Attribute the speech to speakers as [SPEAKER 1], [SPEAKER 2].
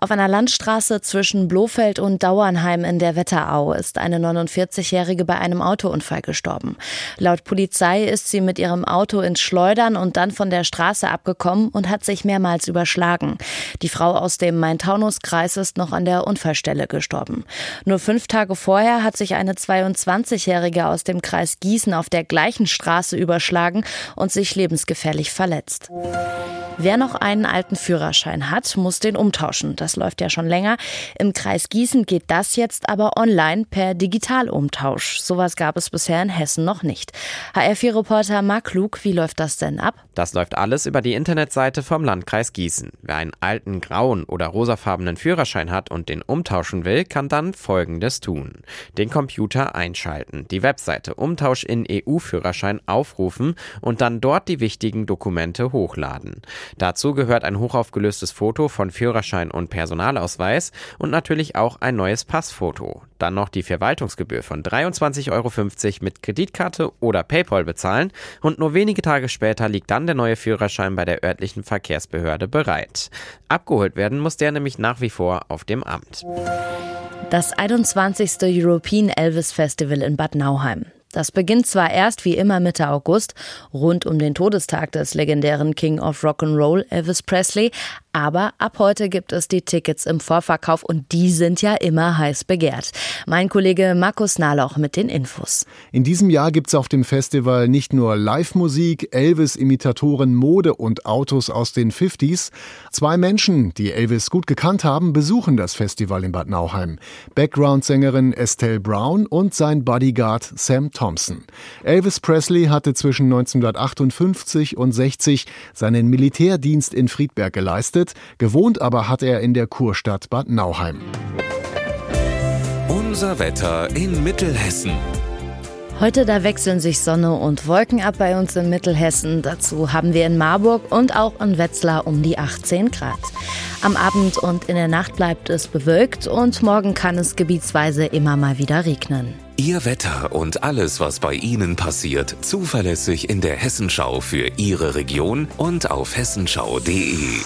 [SPEAKER 1] Auf einer Landstraße zwischen Blofeld und Dauernheim in der Wetterau ist eine 49-Jährige bei einem Autounfall gestorben. Laut Polizei ist sie mit ihrem Auto ins Schleudern und dann von der Straße abgekommen und hat sich mehrmals überschlagen. Die Frau aus dem Main-Taunus-Kreis ist noch an der Unfallstelle gestorben. Nur fünf Tage vorher hat sich eine 22-Jährige aus dem Kreis Gießen auf der gleichen Straße überschlagen und sich lebensgefährlich verletzt. Wer noch einen alten Führerschein hat, muss den umtauschen. Das läuft ja schon länger. Im Kreis Gießen geht das jetzt aber online per Digitalumtausch. Sowas gab es bisher in Hessen noch nicht. HR4-Reporter Marc Klug, wie läuft das denn ab?
[SPEAKER 2] Das läuft alles über die Internetseite vom Landkreis Gießen. Wer einen alten grauen oder rosafarbenen Führerschein hat und den umtauschen will, kann dann Folgendes tun. Den Computer einschalten, die Webseite Umtausch in EU-Führerschein aufrufen und dann dort die wichtigen Dokumente hochladen. Dazu gehört ein hochaufgelöstes Foto von Führerschein und Personalausweis und natürlich auch ein neues Passfoto. Dann noch die Verwaltungsgebühr von 23,50 Euro mit Kreditkarte oder PayPal bezahlen und nur wenige Tage später liegt dann der neue Führerschein bei der örtlichen Verkehrsbehörde bereit. Abgeholt werden muss der nämlich nach wie vor auf dem Amt.
[SPEAKER 1] Das 21. European Elvis Festival in Bad Nauheim. Das beginnt zwar erst wie immer Mitte August, rund um den Todestag des legendären King of Rock'n'Roll Elvis Presley, aber ab heute gibt es die Tickets im Vorverkauf und die sind ja immer heiß begehrt. Mein Kollege Markus Nahloch mit den Infos.
[SPEAKER 3] In diesem Jahr gibt es auf dem Festival nicht nur Live-Musik, Elvis-Imitatoren, Mode und Autos aus den 50s. Zwei Menschen, die Elvis gut gekannt haben, besuchen das Festival in Bad Nauheim. Background-Sängerin Estelle Brown und sein Bodyguard Sam Thompson. Elvis Presley hatte zwischen 1958 und 60 seinen Militärdienst in Friedberg geleistet, gewohnt aber hat er in der Kurstadt Bad Nauheim.
[SPEAKER 4] Unser Wetter in Mittelhessen.
[SPEAKER 1] Heute da wechseln sich Sonne und Wolken ab bei uns in Mittelhessen. Dazu haben wir in Marburg und auch in Wetzlar um die 18 Grad. Am Abend und in der Nacht bleibt es bewölkt und morgen kann es gebietsweise immer mal wieder regnen.
[SPEAKER 4] Ihr Wetter und alles, was bei Ihnen passiert, zuverlässig in der Hessenschau für Ihre Region und auf hessenschau.de.